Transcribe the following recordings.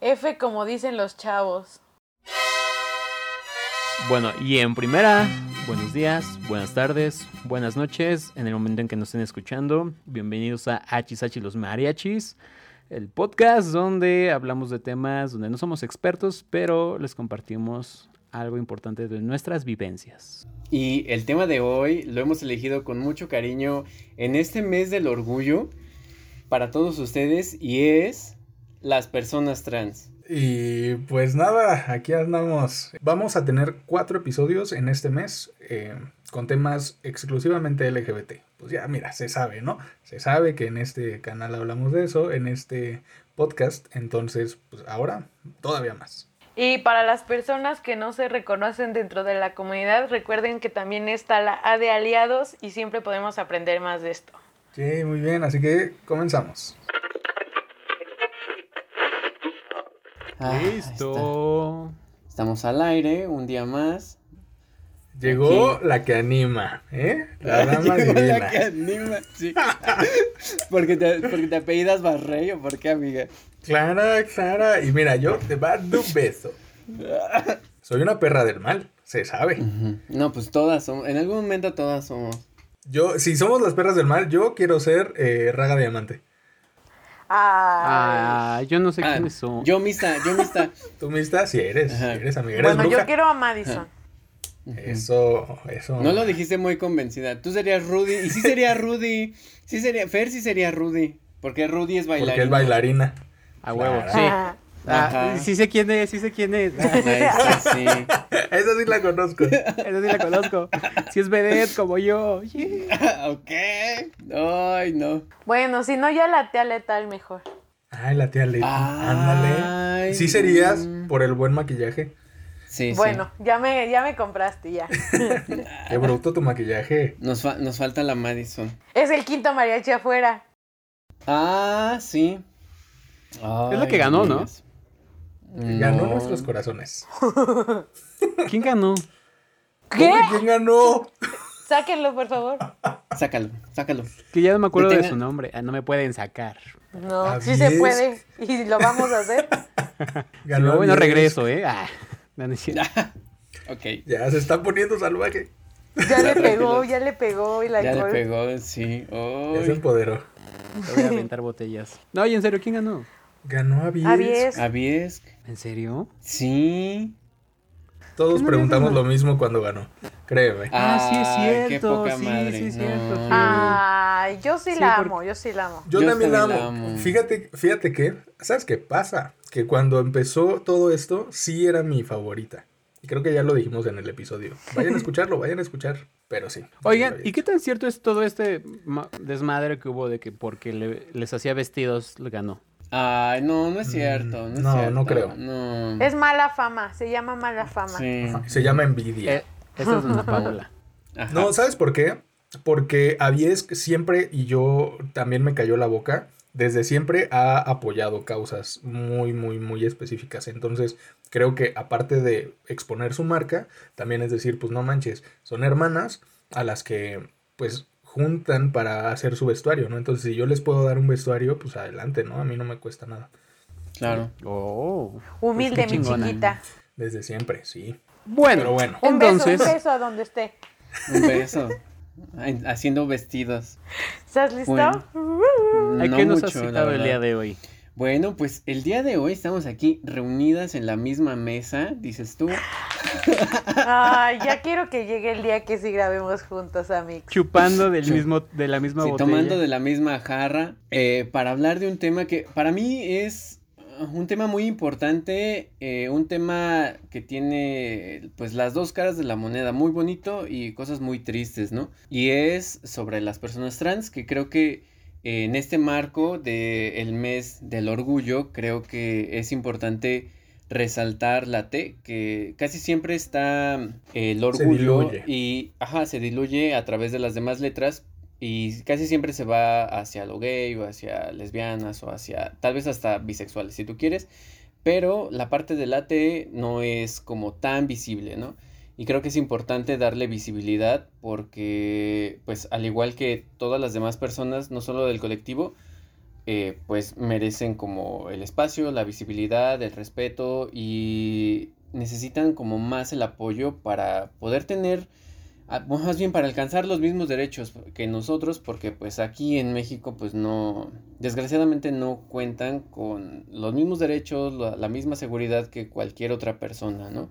F como dicen los chavos. Bueno, y en primera, buenos días, buenas tardes, buenas noches, en el momento en que nos estén escuchando. Bienvenidos a Hachi los Mariachis, el podcast donde hablamos de temas donde no somos expertos, pero les compartimos algo importante de nuestras vivencias. Y el tema de hoy lo hemos elegido con mucho cariño en este mes del orgullo para todos ustedes y es las personas trans. Y pues nada, aquí andamos. Vamos a tener cuatro episodios en este mes eh, con temas exclusivamente LGBT. Pues ya, mira, se sabe, ¿no? Se sabe que en este canal hablamos de eso, en este podcast. Entonces, pues ahora todavía más. Y para las personas que no se reconocen dentro de la comunidad, recuerden que también está la A de aliados y siempre podemos aprender más de esto. Sí, muy bien, así que comenzamos. Listo. Estamos al aire un día más. Llegó la que anima, ¿eh? La dama divina. La que anima, sí. porque, te, porque te apellidas Barrey o por qué, amiga. Clara, Clara. Y mira, yo te mando un beso. Soy una perra del mal, se sabe. No, pues todas somos. En algún momento todas somos. Yo, si somos las perras del mal, yo quiero ser eh, Raga Diamante. Ah, yo no sé quién quiénes son. Yo mista, yo mista. Tú mista, sí eres, eres amiga. bueno, yo quiero a Madison. Eso, eso. No lo dijiste muy convencida. Tú serías Rudy. Y sí sería Rudy. Sí sería, Fer sí sería Rudy. Porque Rudy es bailarina. Porque es bailarina. A huevo, sí. Ah, sí sé quién es, sí sé quién es. Ah, sí. Esa sí la conozco. Esa sí la conozco. Si es vedette como yo. ok. Ay, no. Bueno, si no, ya la tía letal mejor. Ay, la tía letal. Ándale. Sí serías por el buen maquillaje. Sí, bueno, ya me, ya me compraste ya. Qué bruto tu maquillaje. Nos, nos falta la Madison. Es el quinto mariachi afuera. Ah, sí. es lo que ganó, ¿no? Ganó nuestros corazones. ¿Quién ganó? ¿Qué? ¿Quién ganó? Sáquenlo, por favor. Sácalo, sácalo. Que ya no me acuerdo de su nombre. Ah, no me pueden sacar. No, sí se puede. Y lo vamos a hacer. Ganó bueno, regreso, ¿eh? Ah, ok. Ya se está poniendo salvaje. Ya le pegó, ya le pegó y la Ya le pegó, sí. Ya se empoderó. Te voy a aventar botellas. No, y en serio, ¿quién ganó? Ganó Aviesk. Aviesk. ¿En serio? Sí. Todos preguntamos lo mismo cuando ganó. Créeme. Ah, sí es cierto. Qué poca sí, madre. Sí, es cierto. Ay, yo sí, la amo, yo sí la amo. Yo, también la amo. Fíjate, fíjate que, ¿sabes qué pasa? Que cuando empezó todo esto, sí era mi favorita. Y creo que ya lo dijimos en el episodio. Vayan a escucharlo, vayan a escuchar. Pero sí. Oigan, ¿y qué tan cierto es todo este desmadre que hubo de que porque les hacía vestidos ganó? Ay, no, no es cierto. No, no, no creo. Es mala fama, se llama mala fama. se llama envidia. Eh, esa es una Paula. No, ¿sabes por qué? Porque Avies siempre, y yo también me cayó la boca, desde siempre ha apoyado causas muy, muy, muy específicas. Entonces, creo que aparte de exponer su marca, también es decir, pues no manches, son hermanas a las que, pues, juntan para hacer su vestuario, ¿no? Entonces, si yo les puedo dar un vestuario, pues adelante, ¿no? A mí no me cuesta nada. Claro. Oh. Humilde, mi chiquita. Desde siempre, sí. Bueno, Pero bueno. Un entonces. Beso, un beso a donde esté. Un beso. Haciendo vestidos. ¿Estás listo? ¿A qué nos has citado el día de hoy? Bueno, pues el día de hoy estamos aquí reunidas en la misma mesa, dices tú. Ay, ya quiero que llegue el día que sí grabemos juntos, amigos. Chupando del mismo, de la misma sí, tomando de la misma jarra, eh, para hablar de un tema que para mí es un tema muy importante, eh, un tema que tiene pues las dos caras de la moneda, muy bonito y cosas muy tristes, ¿no? Y es sobre las personas trans, que creo que en este marco del mes del orgullo, creo que es importante resaltar la T, que casi siempre está eh, el orgullo y ajá, se diluye a través de las demás letras y casi siempre se va hacia lo gay o hacia lesbianas o hacia tal vez hasta bisexuales si tú quieres, pero la parte de la T no es como tan visible, ¿no? Y creo que es importante darle visibilidad porque, pues, al igual que todas las demás personas, no solo del colectivo, eh, pues merecen como el espacio, la visibilidad, el respeto y necesitan como más el apoyo para poder tener, ah, más bien para alcanzar los mismos derechos que nosotros, porque pues aquí en México pues no, desgraciadamente no cuentan con los mismos derechos, la, la misma seguridad que cualquier otra persona, ¿no?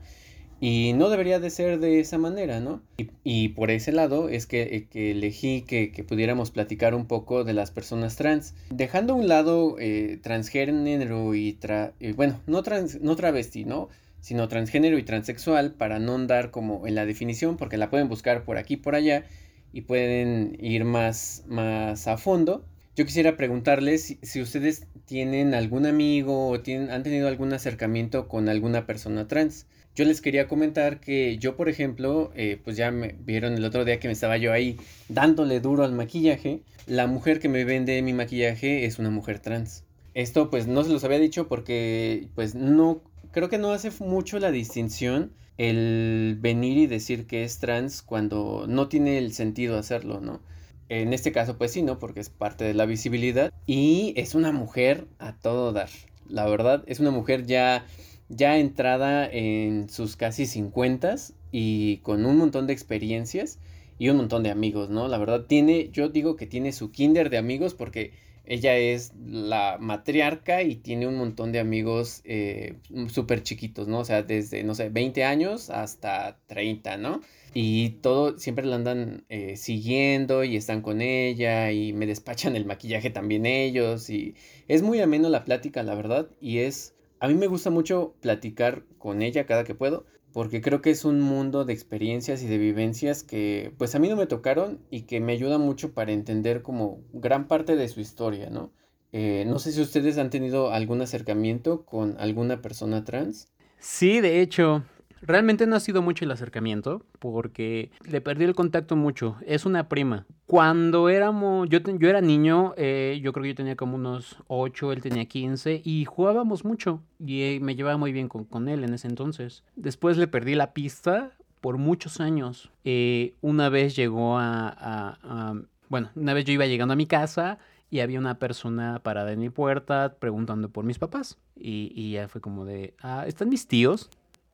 Y no debería de ser de esa manera, ¿no? Y, por ese lado es que, eh, elegí que, pudiéramos platicar un poco de las personas trans. Dejando un lado eh, transgénero y, tra bueno, no, trans no travesti, ¿no? Sino transgénero y transexual para no andar como en la definición porque la pueden buscar por aquí por allá y pueden ir más, más a fondo. Yo quisiera preguntarles si, ustedes tienen algún amigo o tienen, han tenido algún acercamiento con alguna persona trans. Yo les quería comentar que yo, por ejemplo, eh, pues ya me vieron el otro día que me estaba yo ahí dándole duro al maquillaje. La mujer que me vende mi maquillaje es una mujer trans. Esto pues no se los había dicho porque pues no, creo que no hace mucho la distinción el venir y decir que es trans cuando no tiene el sentido hacerlo, ¿no? En este caso pues sí, ¿no? Porque es parte de la visibilidad y es una mujer a todo dar. La verdad, es una mujer ya ya entrada en sus casi 50 y con un montón de experiencias y un montón de amigos, ¿no? La verdad tiene, yo digo que tiene su kinder de amigos porque ella es la matriarca y tiene un montón de amigos eh, súper chiquitos, ¿no? O sea, desde, no sé, 20 años hasta 30, ¿no? Y todo, siempre la andan eh, siguiendo y están con ella y me despachan el maquillaje también ellos y es muy ameno la plática, la verdad, y es a mí me gusta mucho platicar con ella cada que puedo, porque creo que es un mundo de experiencias y de vivencias que pues a mí no me tocaron y que me ayuda mucho para entender como gran parte de su historia, ¿no? Eh, no sé si ustedes han tenido algún acercamiento con alguna persona trans. Sí, de hecho, Realmente no ha sido mucho el acercamiento porque le perdí el contacto mucho. Es una prima. Cuando éramos, yo, yo era niño, eh, yo creo que yo tenía como unos 8, él tenía 15 y jugábamos mucho y eh, me llevaba muy bien con, él en ese entonces. Después le perdí la pista por muchos años. Eh, una vez llegó a, bueno, una vez yo iba llegando a mi casa y había una persona parada en mi puerta preguntando por mis papás. Y, y ya fue como de, ah, ¿están mis tíos?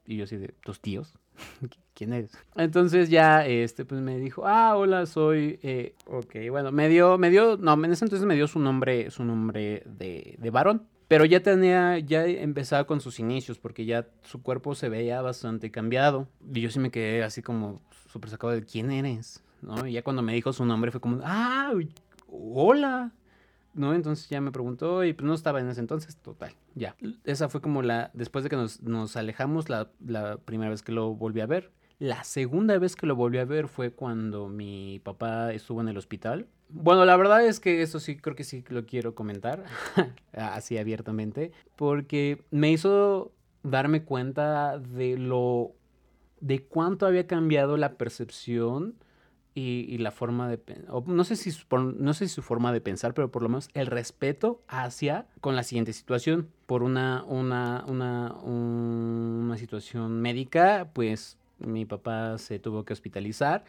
Y yo así de, ¿tus tíos? ¿Quién eres? Entonces ya, este, pues me dijo, ah, hola, soy, eh, ok, bueno, me dio, me dio, no, en ese entonces me dio su nombre, su nombre de, de varón. Pero ya tenía, ya empezaba con sus inicios, porque ya su cuerpo se veía bastante cambiado. Y yo sí me quedé así como súper sacado de quién eres, ¿no? Y ya cuando me dijo su nombre fue como, ah, hola. ¿No? Entonces ya me preguntó y pues no estaba en ese entonces, total, ya. Esa fue como la, después de que nos, alejamos, la, primera vez que lo volví a ver. La segunda vez que lo volví a ver fue cuando mi papá estuvo en el hospital. Bueno, la verdad es que eso sí, creo que sí lo quiero comentar, así abiertamente, porque me hizo darme cuenta de lo, de cuánto había cambiado la percepción y, la forma de no sé si no sé si su forma de pensar pero por lo menos el respeto hacia con la siguiente situación. Por una una una una situación médica pues mi papá se tuvo que hospitalizar.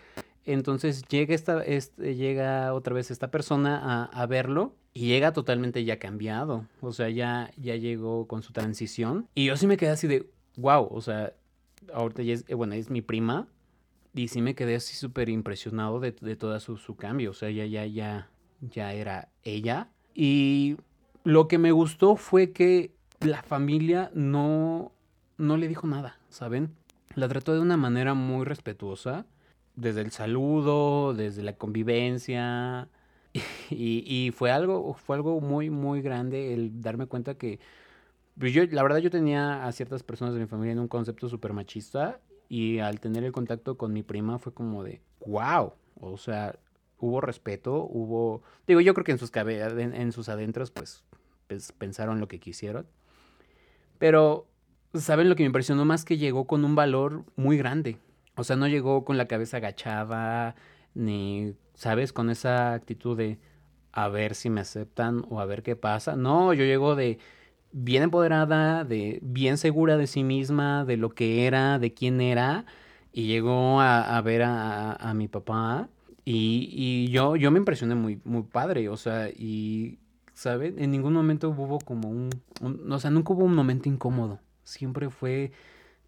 Entonces llega esta este, llega otra vez esta persona a, verlo y llega totalmente ya cambiado. O sea ya ya llegó con su transición. Y yo sí me quedé así de wow o sea ahorita ya es bueno es mi prima y sí me quedé así súper impresionado de, de todo su, su, cambio. O sea, ya, ya, ya, ya era ella. Y lo que me gustó fue que la familia no, no le dijo nada, ¿saben? La trató de una manera muy respetuosa. Desde el saludo, desde la convivencia. Y, y fue algo, fue algo muy, muy grande el darme cuenta que pues yo, la verdad, yo tenía a ciertas personas de mi familia en un concepto súper machista y al tener el contacto con mi prima fue como de, wow, o sea, hubo respeto, hubo, digo, yo creo que en sus, en, en sus adentros pues, pues, pensaron lo que quisieron. Pero, ¿saben lo que me impresionó más? Que llegó con un valor muy grande. O sea, no llegó con la cabeza agachada, ni, ¿sabes? Con esa actitud de a ver si me aceptan o a ver qué pasa. No, yo llego de bien empoderada, de bien segura de sí misma, de lo que era, de quién era, y llegó a, ver a, mi papá y, y, yo, yo me impresioné muy, muy padre, o sea, y ¿saben? En ningún momento hubo como un, un, o sea, nunca hubo un momento incómodo. Siempre fue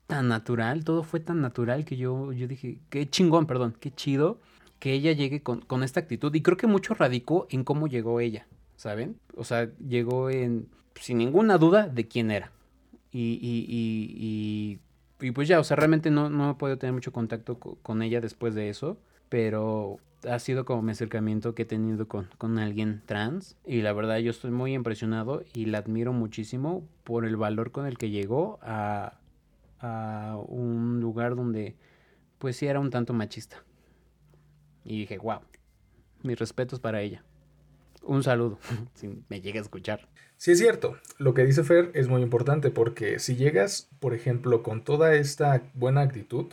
tan natural, todo fue tan natural que yo, yo dije, qué chingón, perdón, qué chido que ella llegue con, con esta actitud. Y creo que mucho radicó en cómo llegó ella, ¿saben? O sea, llegó en, sin ninguna duda de quién era. Y, y, y, y, pues ya, o sea, realmente no, no he podido tener mucho contacto co- con ella después de eso, pero ha sido como mi acercamiento que he tenido con, con alguien trans y la verdad yo estoy muy impresionado y la admiro muchísimo por el valor con el que llegó a, a un lugar donde pues sí era un tanto machista. Y dije, wow, mis respetos para ella. Un saludo, si me llega a escuchar. Sí es cierto, lo que dice Fer es muy importante porque si llegas, por ejemplo, con toda esta buena actitud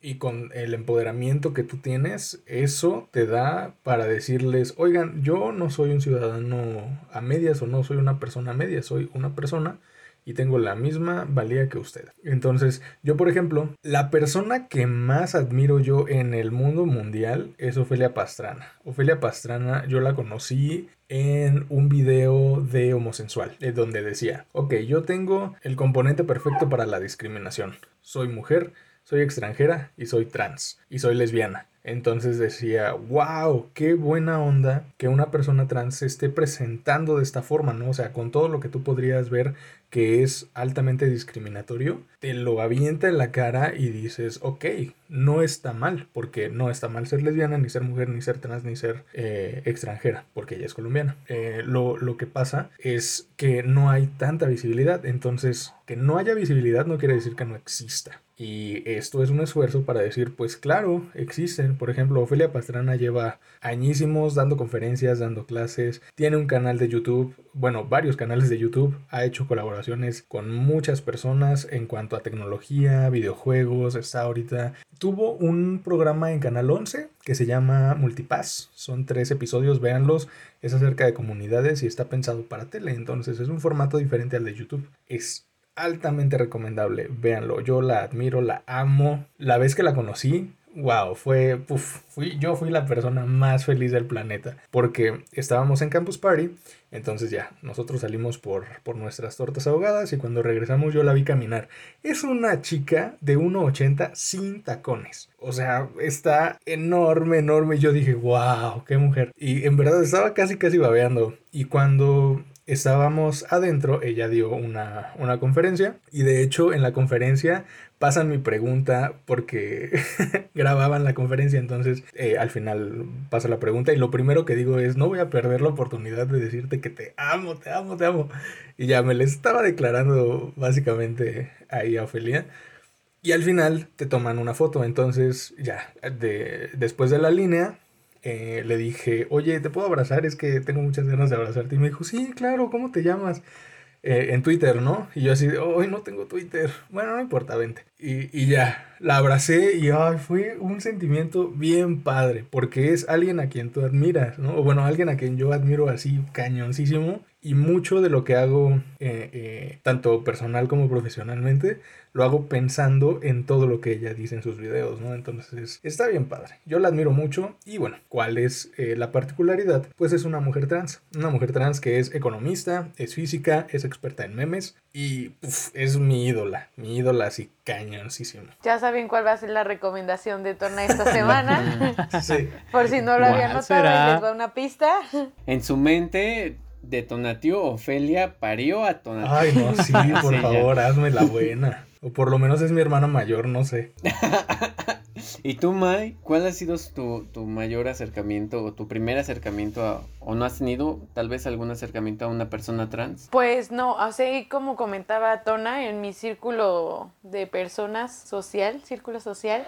y con el empoderamiento que tú tienes, eso te da para decirles, oigan, yo no soy un ciudadano a medias o no soy una persona a medias, soy una persona y tengo la misma valía que usted. Entonces, yo por ejemplo, la persona que más admiro yo en el mundo mundial es Ofelia Pastrana. Ofelia Pastrana yo la conocí en un video de homosensual, en donde decía, ok, yo tengo el componente perfecto para la discriminación. Soy mujer, soy extranjera y soy trans y soy lesbiana. Entonces decía, wow, qué buena onda que una persona trans se esté presentando de esta forma, ¿no? O sea, con todo lo que tú podrías ver que es altamente discriminatorio, te lo avienta en la cara y dices, ok, no está mal, porque no está mal ser lesbiana, ni ser mujer, ni ser trans, ni ser eh, extranjera, porque ella es colombiana. Eh, lo, lo que pasa es que no hay tanta visibilidad, entonces que no haya visibilidad no quiere decir que no exista. Y esto es un esfuerzo para decir, pues claro, existen. Por ejemplo, Ofelia Pastrana lleva añísimos dando conferencias, dando clases, tiene un canal de YouTube, bueno, varios canales de YouTube, ha hecho colaboraciones con muchas personas en cuanto a tecnología, videojuegos, está ahorita. Tuvo un programa en Canal 11 que se llama Multipass, son tres episodios, véanlos, es acerca de comunidades y está pensado para tele, entonces es un formato diferente al de YouTube. Es altamente recomendable. Véanlo, yo la admiro, la amo. La vez que la conocí, wow, fue, fui, yo fui la persona más feliz del planeta. Porque estábamos en Campus Party, entonces ya, nosotros salimos por, por nuestras tortas ahogadas y cuando regresamos yo la vi caminar. Es una chica de 1,80 sin tacones. O sea, está enorme, enorme. Yo dije, wow, qué mujer. Y en verdad estaba casi, casi babeando. Y cuando estábamos adentro, ella dio una, una conferencia y de hecho en la conferencia pasan mi pregunta porque grababan la conferencia, entonces eh, al final pasa la pregunta y lo primero que digo es no voy a perder la oportunidad de decirte que te amo, te amo, te amo. Y ya me le estaba declarando básicamente ahí a Ofelia. Y al final te toman una foto, entonces ya, de, después de la línea, eh, le dije, oye, ¿te puedo abrazar? Es que tengo muchas ganas de abrazarte. Y me dijo, sí, claro, ¿cómo te llamas? Eh, en Twitter, ¿no? Y yo así, hoy no tengo Twitter. Bueno, no importa, vente. Y, y ya, la abracé y ay, fue un sentimiento bien padre, porque es alguien a quien tú admiras, ¿no? O bueno, alguien a quien yo admiro así cañoncísimo. Y mucho de lo que hago, eh, eh, tanto personal como profesionalmente, lo hago pensando en todo lo que ella dice en sus videos, ¿no? Entonces, está bien padre. Yo la admiro mucho. Y bueno, ¿cuál es eh, la particularidad? Pues es una mujer trans. Una mujer trans que es economista, es física, es experta en memes. Y uf, es mi ídola. Mi ídola así cañoncísimo. Ya saben cuál va a ser la recomendación de Tona esta semana. Sí. Por si no lo habían ¿Cuál notado, les va una pista. En su mente, de Tonatiuh, Ofelia parió a Tonatiuh. Ay, no, sí, por Sí, ya. favor, hazme la buena. O por lo menos es mi hermana mayor, no sé. ¿Y tú, Mai? ¿Cuál ha sido tu, tu mayor acercamiento o tu primer acercamiento a, o no has tenido tal vez algún acercamiento a una persona trans? Pues no, así como comentaba Tona, en mi círculo de personas social, círculo social,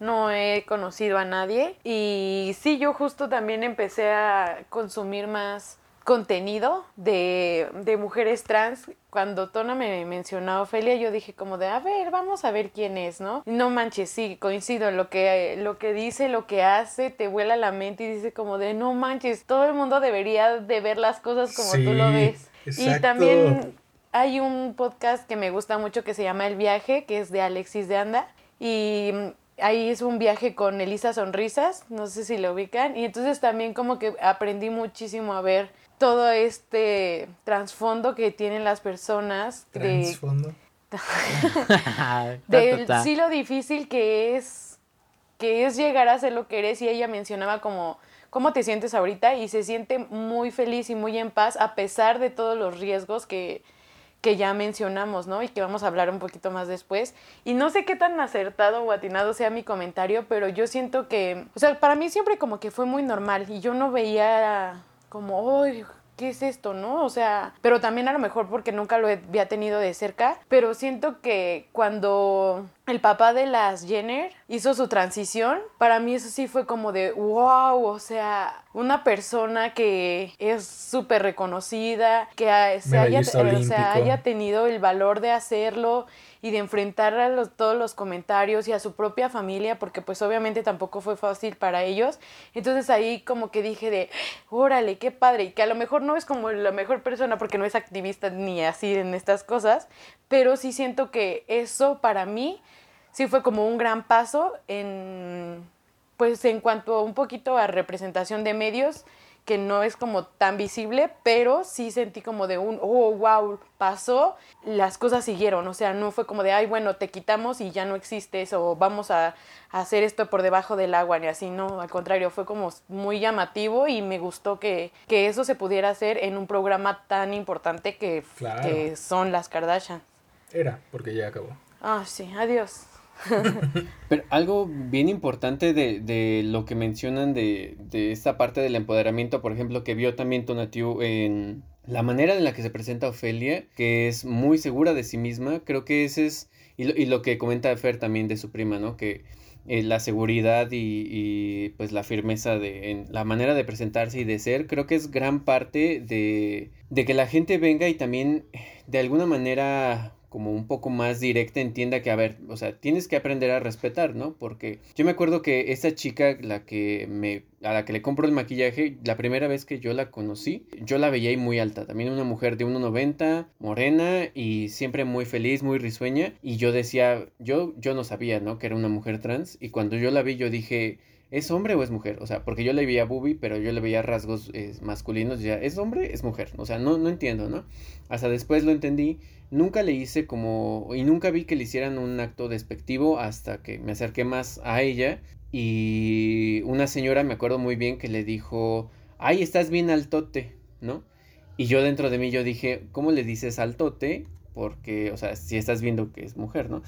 no he conocido a nadie. Y sí, yo justo también empecé a consumir más contenido de, de mujeres trans. Cuando Tona me mencionó a Ofelia, yo dije como de, a ver, vamos a ver quién es, ¿no? No manches, sí, coincido, lo que, lo que dice, lo que hace, te vuela la mente y dice como de, no manches, todo el mundo debería de ver las cosas como tú lo ves. Y exacto. también hay un podcast que me gusta mucho que se llama El Viaje, que es de Alexis de Anda. Y ahí es un viaje con Elisa Sonrisas, no sé si lo ubican. Y entonces también como que aprendí muchísimo a ver todo este trasfondo que tienen las personas de, Trasfondo. de sí lo difícil que es que es llegar a ser lo que eres y ella mencionaba como cómo te sientes ahorita y se siente muy feliz y muy en paz a pesar de todos los riesgos que, que ya mencionamos, ¿no? Y que vamos a hablar un poquito más después. Y no sé qué tan acertado o atinado sea mi comentario, pero yo siento que, o sea, para mí siempre como que fue muy normal y yo no veía como, ¡ay! ¿Qué es esto, no? O sea, pero también a lo mejor porque nunca lo había tenido de cerca, pero siento que cuando el papá de las Jenner hizo su transición, para mí eso sí fue como de wow, o sea, una persona que es súper reconocida, que ha- se haya, o sea, haya tenido el valor de hacerlo y de enfrentar a los- todos los comentarios y a su propia familia, porque pues obviamente tampoco fue fácil para ellos. Entonces ahí como que dije de, órale, qué padre, y que a lo mejor no es como la mejor persona porque no es activista ni así en estas cosas, pero sí siento que eso para mí sí fue como un gran paso en, pues en cuanto a un poquito a representación de medios, que no es como tan visible, pero sí sentí como de un, oh, wow, pasó, las cosas siguieron, o sea, no fue como de, ay, bueno, te quitamos y ya no existes, o vamos a, a hacer esto por debajo del agua, ni así, no, al contrario, fue como muy llamativo y me gustó que, que eso se pudiera hacer en un programa tan importante que, Claro. que son las Kardashian. Era, porque ya acabó. Ah, sí, adiós. Pero algo bien importante de, de lo que mencionan de, de esta parte del empoderamiento, por ejemplo, que vio también Tonatiu en la manera en la que se presenta Ofelia, que es muy segura de sí misma, creo que ese es, y lo, y lo que comenta Fer también de su prima, ¿no? Que eh, la seguridad y, y, pues la firmeza de en la manera de presentarse y de ser, creo que es gran parte de, de que la gente venga y también de alguna manera como un poco más directa entienda que, a ver, o sea, tienes que aprender a respetar, ¿no? Porque yo me acuerdo que esta chica, la que me, a la que le compro el maquillaje, la primera vez que yo la conocí, yo la veía ahí muy alta, también una mujer de 1,90, morena y siempre muy feliz, muy risueña, y yo decía, yo, yo no sabía, ¿no? Que era una mujer trans, y cuando yo la vi yo dije... ¿Es hombre o es mujer? O sea, porque yo le veía boobie, pero yo le veía rasgos eh, masculinos. Ya, ¿es hombre? ¿Es mujer? O sea, no, no entiendo, ¿no? Hasta después lo entendí. Nunca le hice como... Y nunca vi que le hicieran un acto despectivo hasta que me acerqué más a ella. Y una señora, me acuerdo muy bien, que le dijo, ay, estás bien altote, ¿no? Y yo dentro de mí yo dije, ¿cómo le dices altote? Porque, o sea, si estás viendo que es mujer, ¿no?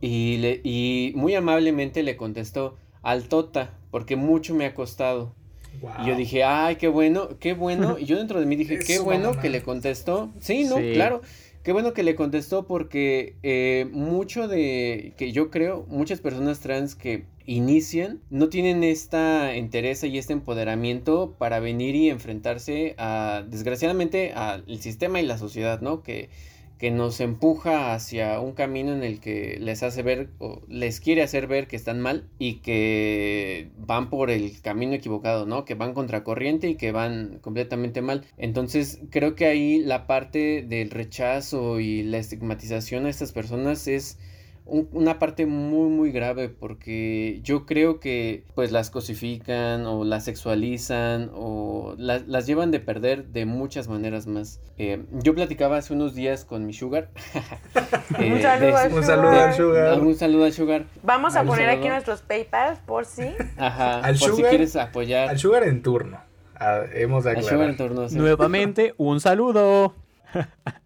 Y, le, y muy amablemente le contestó, altota, porque mucho me ha costado. Wow. Y yo dije, ay, qué bueno, qué bueno. Y yo dentro de mí dije, qué bueno mamá. que le contestó. Sí, no, Sí. claro. Qué bueno que le contestó porque eh, mucho de, que yo creo, muchas personas trans que inician no tienen esta entereza y este empoderamiento para venir y enfrentarse a, desgraciadamente, al sistema y la sociedad, ¿no? Que, que nos empuja hacia un camino en el que les hace ver o les quiere hacer ver que están mal y que van por el camino equivocado, ¿no? Que van contracorriente y que van completamente mal. Entonces, creo que ahí la parte del rechazo y la estigmatización a estas personas es un- una parte muy muy grave porque yo creo que pues las cosifican o las sexualizan o la- las llevan de perder de muchas maneras más. Eh, yo platicaba hace unos días con mi sugar. Eh, Un saludo de- Un saludo Sugar. Sugar. Un saludo al Sugar. Vamos a poner aquí nuestros PayPal por si. Ajá. Al por si Sugar- quieres apoyar. Al Sugar en turno. Ah, hemos de al Sugar en torno, sí. Nuevamente, un saludo.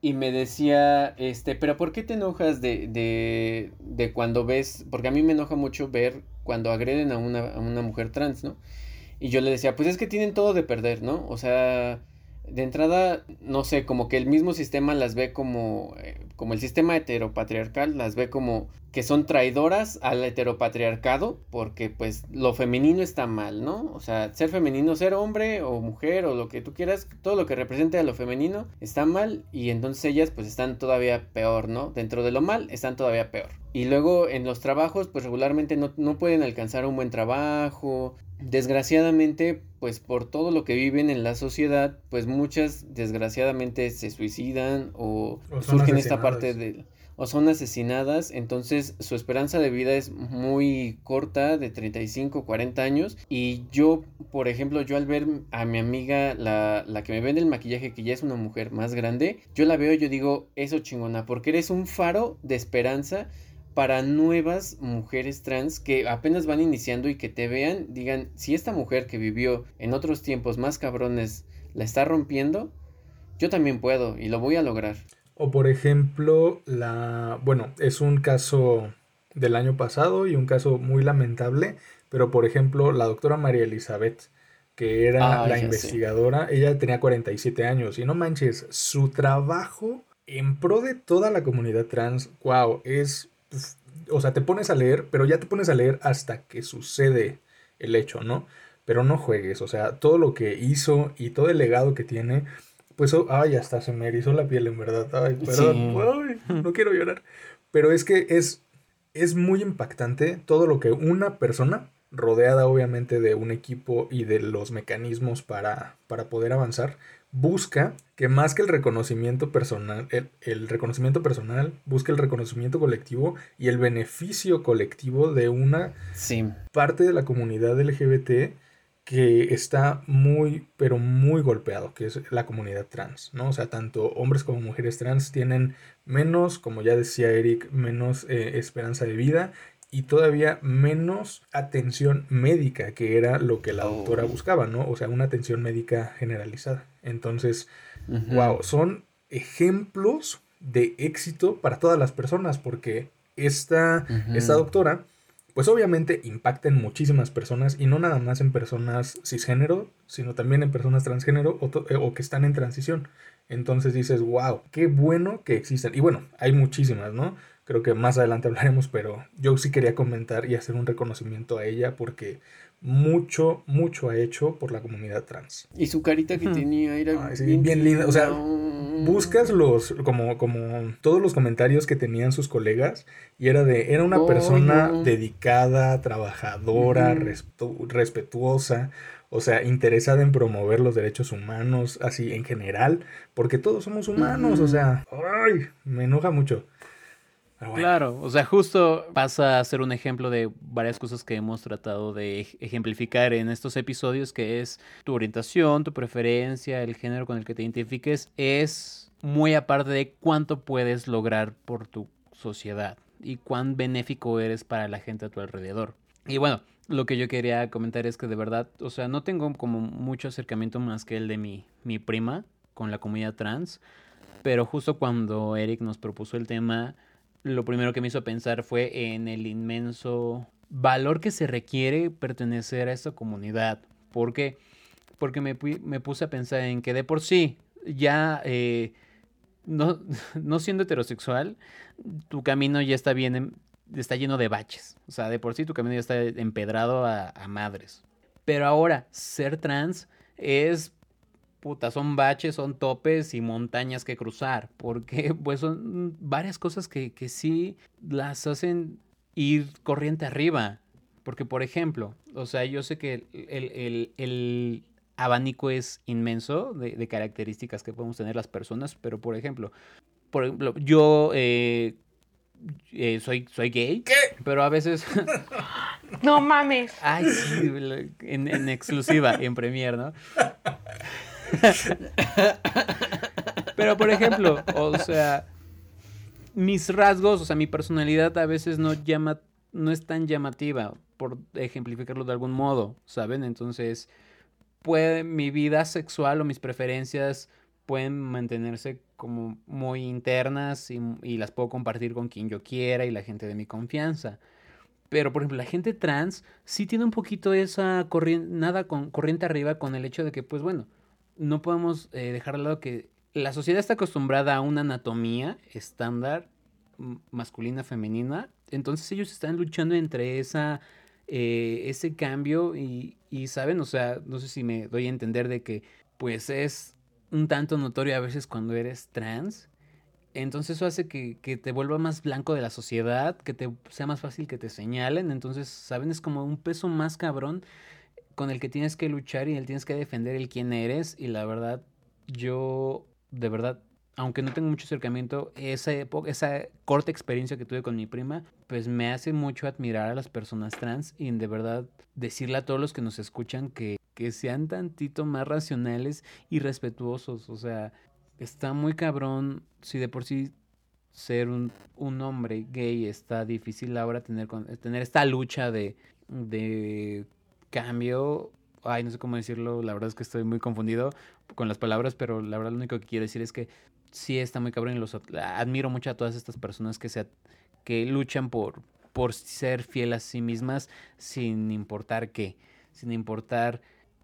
Y me decía, este, pero ¿por qué te enojas de, de, de cuando ves? Porque a mí me enoja mucho ver cuando agreden a una, a una mujer trans, ¿no? Y yo le decía, pues es que tienen todo de perder, ¿no? O sea, de entrada, no sé, como que el mismo sistema las ve como, eh, como el sistema heteropatriarcal, las ve como que son traidoras al heteropatriarcado, porque pues lo femenino está mal, ¿no? O sea, ser femenino, ser hombre o mujer o lo que tú quieras, todo lo que represente a lo femenino está mal y entonces ellas pues están todavía peor, ¿no? Dentro de lo mal están todavía peor. Y luego en los trabajos, pues regularmente no, no pueden alcanzar un buen trabajo. Desgraciadamente, pues por todo lo que viven en la sociedad, pues muchas desgraciadamente se suicidan o, surgen esta parte de o son asesinadas, entonces su esperanza de vida es muy corta, de 35, 40 años, y yo, por ejemplo, yo al ver a mi amiga, la, la que me vende el maquillaje, que ya es una mujer más grande, yo la veo y yo digo, eso chingona, porque eres un faro de esperanza para nuevas mujeres trans que apenas van iniciando y que te vean, digan, si esta mujer que vivió en otros tiempos más cabrones la está rompiendo, yo también puedo y lo voy a lograr. O por ejemplo, la, bueno, es un caso del año pasado y un caso muy lamentable, pero por ejemplo, la doctora María Elizabeth, que era Ah, la sé. investigadora, ella tenía 47 años y no manches, su trabajo en pro de toda la comunidad trans, wow, es, pf, o sea, te pones a leer, pero ya te pones a leer hasta que sucede el hecho, ¿no? Pero no juegues, o sea, todo lo que hizo y todo el legado que tiene, pues, oh, ay, hasta se me erizó la piel, en verdad. Ay, perdón, ay, no quiero llorar. Pero es que es, es muy impactante todo lo que una persona, rodeada obviamente de un equipo y de los mecanismos para, para poder avanzar, busca que más que el reconocimiento personal, el, el reconocimiento personal, busca el reconocimiento colectivo y el beneficio colectivo de una Sí. parte de la comunidad LGBT que está muy, pero muy golpeado, que es la comunidad trans, ¿no? O sea, tanto hombres como mujeres trans tienen menos, como ya decía Eric, menos eh, esperanza de vida y todavía menos atención médica, que era lo que la Oh. doctora buscaba, ¿no? O sea, una atención médica generalizada. Entonces, wow, son ejemplos de éxito para todas las personas, porque esta, esta doctora, pues obviamente impacta en muchísimas personas y no nada más en personas cisgénero, sino también en personas transgénero o, eh, o que están en transición. Entonces dices, wow, qué bueno que existen. Y bueno, hay muchísimas, ¿no? Creo que más adelante hablaremos, pero yo sí quería comentar y hacer un reconocimiento a ella porque mucho, mucho ha hecho por la comunidad trans. Y su carita que tenía era Ay, sí, bien linda, o sea. Buscas los, como, como todos los comentarios que tenían sus colegas y era de, era una Oh, persona no. dedicada, trabajadora, respetuosa, o sea, interesada en promover los derechos humanos, así en general, porque todos somos humanos, o sea, ay, me enoja mucho. Claro, o sea, justo pasa a ser un ejemplo de varias cosas que hemos tratado de ej- ejemplificar en estos episodios, que es tu orientación, tu preferencia, el género con el que te identifiques, es muy aparte de cuánto puedes lograr por tu sociedad y cuán benéfico eres para la gente a tu alrededor. Y bueno, lo que yo quería comentar es que de verdad, o sea, no tengo como mucho acercamiento más que el de mi, mi prima con la comunidad trans, pero justo cuando Eric nos propuso el tema, lo primero que me hizo pensar fue en el inmenso valor que se requiere pertenecer a esta comunidad. ¿Por qué? Porque me, me puse a pensar en que de por sí, ya eh, no, no siendo heterosexual, tu camino ya está bien, está lleno de baches. O sea, de por sí tu camino ya está empedrado a madres. Pero ahora, ser trans es puta, son baches, son topes y montañas que cruzar, porque pues son varias cosas que, que sí las hacen ir corriente arriba. Porque, por ejemplo, o sea, yo sé que el, el- el abanico es inmenso de, de características que podemos tener las personas, pero, por ejemplo, por ejemplo, yo eh, eh, soy, soy gay, pero a veces... No mames. Ay, sí, en, en exclusiva, en Premiere, ¿no? Pero, por ejemplo, o sea, mis rasgos, o sea, mi personalidad a veces no llama, no es tan llamativa, por ejemplificarlo de algún modo, ¿saben? Entonces, puede, mi vida sexual o mis preferencias pueden mantenerse como muy internas y, las puedo compartir con quien yo quiera y la gente de mi confianza. Pero, por ejemplo, la gente trans sí tiene un poquito esa nada con corriente arriba con el hecho de que, pues bueno, no podemos eh, dejar de lado que la sociedad está acostumbrada a una anatomía estándar masculina, femenina. Entonces ellos están luchando entre esa, eh, ese cambio y, y, ¿saben? O sea, no sé si me doy a entender de que, pues es un tanto notorio a veces cuando eres trans Entonces eso hace que, que, te vuelva más blanco de la sociedad, que te sea más fácil que te señalen. Entonces, ¿saben? Es como un peso más cabrón con el que tienes que luchar y el tienes que defender el quién eres. Y la verdad, yo de verdad aunque no tengo mucho acercamiento, esa época, esa corta experiencia que tuve con mi prima, pues me hace mucho admirar a las personas trans y de verdad decirle a todos los que nos escuchan que, que sean tantito más racionales y respetuosos. O sea, está muy cabrón si de por sí ser un, un hombre gay está difícil ahora tener, tener esta lucha de, de cambio ay, no sé cómo decirlo, la verdad es que estoy muy confundido con las palabras, pero la verdad lo único que quiero decir es que sí está muy cabrón y los admiro mucho a todas estas personas que se que luchan por por ser fiel a sí mismas sin importar qué, sin importar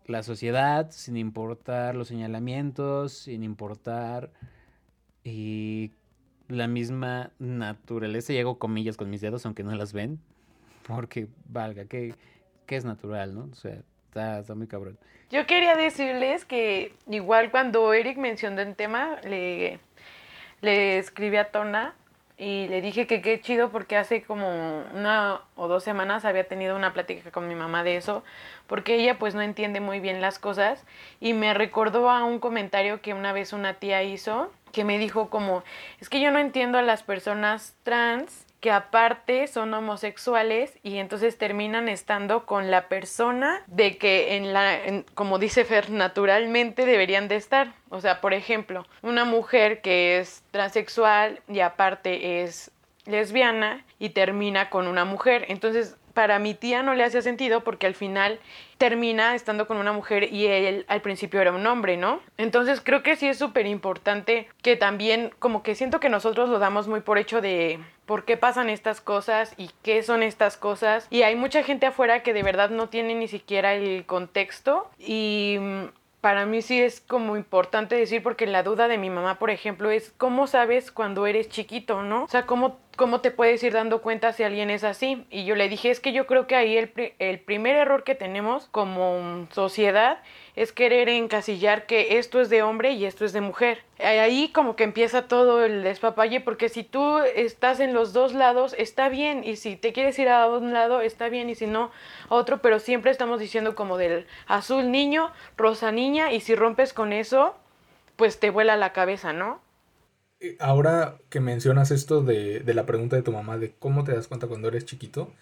la sociedad, sin importar los señalamientos, sin importar y la misma naturaleza, y hago comillas con mis dedos aunque no las ven, porque valga, que, que es natural, ¿no? O sea, Está, muy cabrón. Yo quería decirles que igual cuando Eric mencionó el tema, le, le escribí a Tona y le dije que qué chido porque hace como una o dos semanas había tenido una plática con mi mamá de eso, porque ella pues no entiende muy bien las cosas y me recordó a un comentario que una vez una tía hizo que me dijo como, es que yo no entiendo a las personas trans que aparte son homosexuales y entonces terminan estando con la persona de que en la como dice Fer naturalmente deberían de estar. O sea por ejemplo una mujer que es transexual y aparte es lesbiana y termina con una mujer. Entonces para mi tía no le hacía sentido porque al final termina estando con una mujer y él al principio era un hombre, ¿no? Entonces creo que sí es súper importante que también como que siento que nosotros lo damos muy por hecho de por qué pasan estas cosas y qué son estas cosas y hay mucha gente afuera que de verdad no tiene ni siquiera el contexto y mm, para mí sí es como importante decir porque la duda de mi mamá, por ejemplo, es cómo sabes cuando eres chiquito, ¿no? O sea, cómo ¿cómo te puedes ir dando cuenta si alguien es así? Y yo le dije, es que yo creo que ahí el, el, primer error que tenemos como sociedad es querer encasillar que esto es de hombre y esto es de mujer. Ahí como que empieza todo el despapalle porque si tú estás en los dos lados está bien y si te quieres ir a un lado está bien y si no a otro, pero siempre estamos diciendo como del azul niño, rosa niña y si rompes con eso pues te vuela la cabeza, ¿no? Eh, ahora que mencionas esto de, la pregunta de tu mamá de cómo te das cuenta cuando eres chiquito,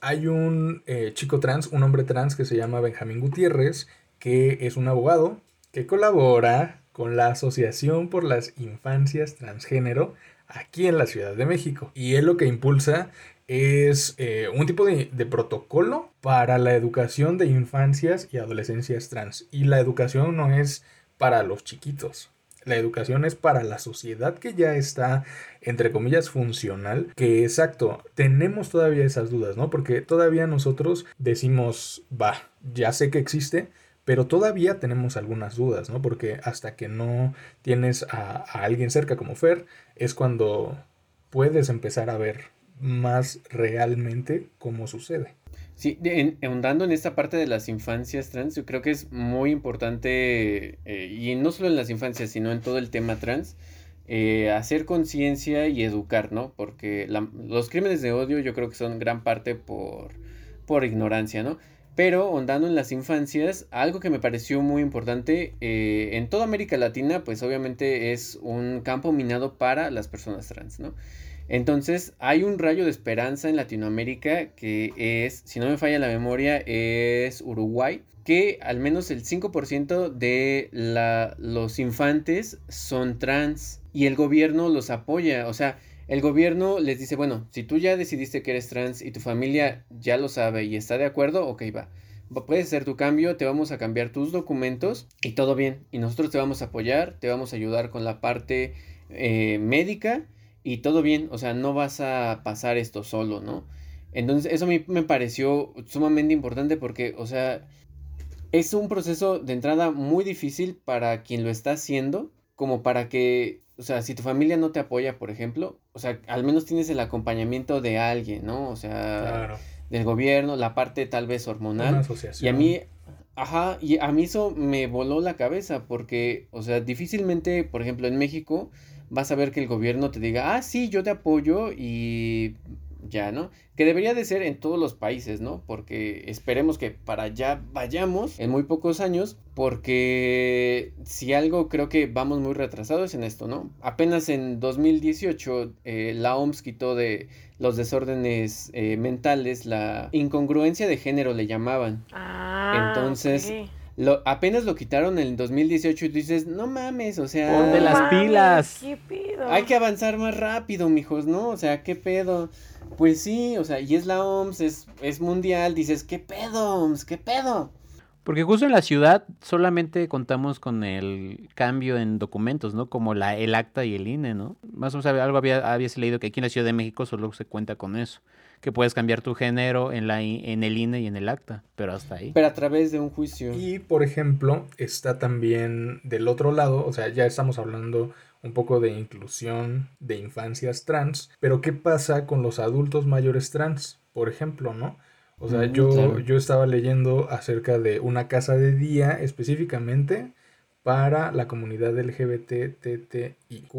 hay un eh, chico trans, un hombre trans que se llama Benjamín Gutiérrez, que es un abogado que colabora con la Asociación por las Infancias Transgénero aquí en la Ciudad de México. Y él lo que impulsa es eh, un tipo de, de, protocolo para la educación de infancias y adolescencias trans. Y la educación no es para los chiquitos. La educación es para la sociedad que ya está, entre comillas, funcional. Que exacto, tenemos todavía esas dudas, ¿no? Porque todavía nosotros decimos, va, ya sé que existe, pero todavía tenemos algunas dudas, ¿no? Porque hasta que no tienes a, a alguien cerca como Fer, es cuando puedes empezar a ver más realmente cómo sucede. Sí, ahondando en esta parte de las infancias trans, yo creo que es muy importante, eh, y no solo en las infancias, sino en todo el tema trans, eh, hacer conciencia y educar, ¿no? Porque los crímenes de odio yo creo que son gran parte por, por ignorancia, ¿no? Pero ahondando en las infancias, algo que me pareció muy importante, eh, en toda América Latina, pues obviamente es un campo minado para las personas trans, ¿no? Entonces, hay un rayo de esperanza en Latinoamérica que es, si no me falla la memoria, es Uruguay, que al menos el 5% de los infantes son trans y el gobierno los apoya. O sea, el gobierno les dice, bueno, si tú ya decidiste que eres trans y tu familia ya lo sabe y está de acuerdo, ok, va. Puedes hacer tu cambio, te vamos a cambiar tus documentos y todo bien. Y nosotros te vamos a apoyar, te vamos a ayudar con la parte eh, médica y todo bien, o sea, no vas a pasar esto solo, ¿no? Entonces, eso me, me pareció sumamente importante porque, o sea, es un proceso de entrada muy difícil para quien lo está haciendo, como para que, o sea, si tu familia no te apoya, por ejemplo, o sea, al menos tienes el acompañamiento de alguien, ¿no? O sea, del gobierno, la parte tal vez hormonal. Y a mí, ajá, y a mí eso me voló la cabeza porque, o sea, difícilmente, por ejemplo, en México, vas a ver que el gobierno te diga, ah, sí, yo te apoyo y ya, ¿no? Que debería de ser en todos los países, ¿no? Porque esperemos que para allá vayamos en muy pocos años, porque si algo creo que vamos muy retrasados en esto, ¿no? Apenas en 2018 eh, la OMS quitó de los desórdenes eh, mentales la incongruencia de género le llamaban. Ah, Entonces... Lo, apenas lo quitaron en el 2018 y tú dices, no mames, o sea... Ponte las pilas. ¿Qué pedo? Hay que avanzar más rápido, mijos, ¿no? O sea, ¿qué pedo? Pues sí, o sea, y es la OMS, es, es mundial, dices, ¿qué pedo, OMS? ¿Qué pedo? Porque justo en la ciudad solamente contamos con el cambio en documentos, ¿no? Como la, el acta y el INE, ¿no? Más o menos algo había, habías leído que aquí en la Ciudad de México solo se cuenta con eso. Que puedes cambiar tu género en, la, en el INE y en el acta, pero hasta ahí. Pero a través de un juicio. Y, por ejemplo, está también del otro lado, o sea, ya estamos hablando un poco de inclusión de infancias trans, pero ¿qué pasa con los adultos mayores trans? Por ejemplo, ¿no? O sea, Mm, yo, claro. yo estaba leyendo acerca de una casa de día específicamente para la comunidad LGBTTIQ+,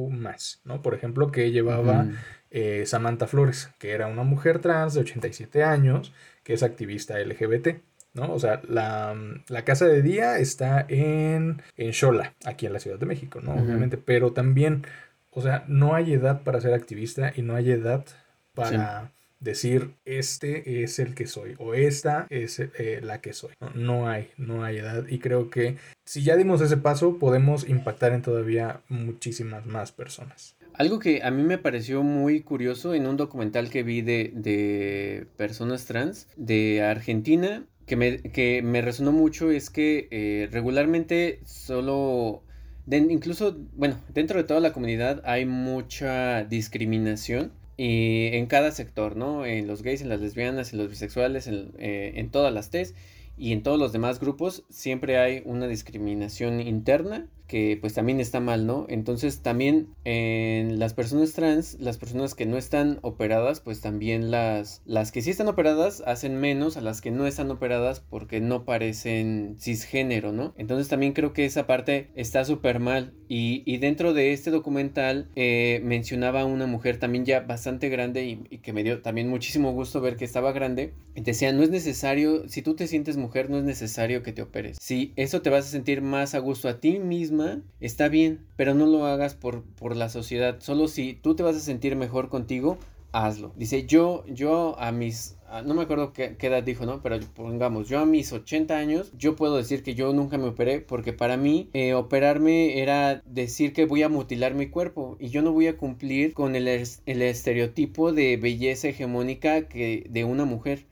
¿no? Por ejemplo, que llevaba. Eh, Samantha Flores, que era una mujer trans de 87 años, que es activista LGBT, ¿no? O sea, la, la casa de día está en, en Xola, aquí en la Ciudad de México, ¿no? Obviamente, pero también, o sea, no hay edad para ser activista y no hay edad para decir, este es el que soy o esta es eh, la que soy. No, no hay, no hay edad y creo que si ya dimos ese paso, podemos impactar en todavía muchísimas más personas. Algo que a mí me pareció muy curioso en un documental que vi de, personas trans de Argentina, que me, que me resonó mucho, es que eh, regularmente solo, incluso, bueno, dentro de toda la comunidad hay mucha discriminación. Y en cada sector, ¿no? En los gays, en las lesbianas, en los bisexuales, en, eh, en todas las T's y en todos los demás grupos siempre hay una discriminación interna que pues también está mal, ¿no? Entonces también en las personas trans, las personas que no están operadas, pues también las, las que sí están operadas hacen menos a las que no están operadas porque no parecen cisgénero, ¿no? Entonces también creo que esa parte está súper mal y, dentro de este documental eh, mencionaba a una mujer también ya bastante grande y, que me dio también muchísimo gusto ver que estaba grande. Y decía, no es necesario, si tú te sientes mujer, no es necesario que te operes. Si eso te vas a sentir más a gusto a ti misma, está bien, pero no lo hagas por, por la sociedad. Solo si tú te vas a sentir mejor contigo, hazlo. Dice, yo, yo a mis, no me acuerdo qué, qué edad dijo, ¿no? Pero pongamos, yo a mis 80 años, yo puedo decir que yo nunca me operé porque para mí eh, operarme era decir que voy a mutilar mi cuerpo y yo no voy a cumplir con el, es- el estereotipo de belleza hegemónica que, de una mujer.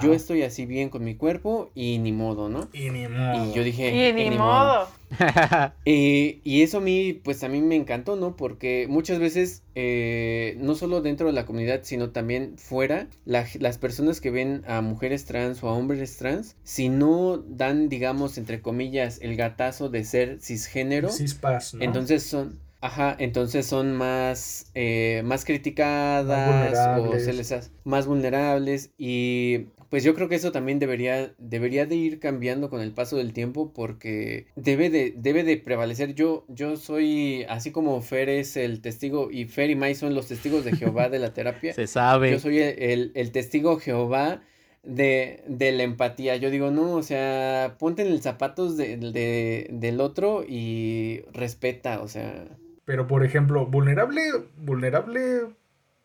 Yo estoy así bien con mi cuerpo y ni modo, ¿no? Y ni modo. Y yo dije, Y ni modo. eh, y eso a mí, pues a mí me encantó, ¿no? Porque muchas veces, eh, no solo dentro de la comunidad, sino también fuera, la- las personas que ven a mujeres trans o a hombres trans, si no dan, digamos, entre comillas, el gatazo de ser cisgénero, Cispas, ¿no? entonces son, ajá, entonces son más, eh, más Más criticadas o vulnerables. se les hace más vulnerables y pues yo creo que eso también debería, debería de ir cambiando con el paso del tiempo porque debe de, debe de prevalecer. Yo, yo soy, así como Fer es el testigo y Fer y Mai son los testigos de Jehová de la terapia. Se sabe. Yo soy el, el- el testigo Jehová de, de la empatía. Yo digo, no, o sea, ponte en el zapatos de, de- del otro y respeta, o sea. Pero, por ejemplo, vulnerable, vulnerable,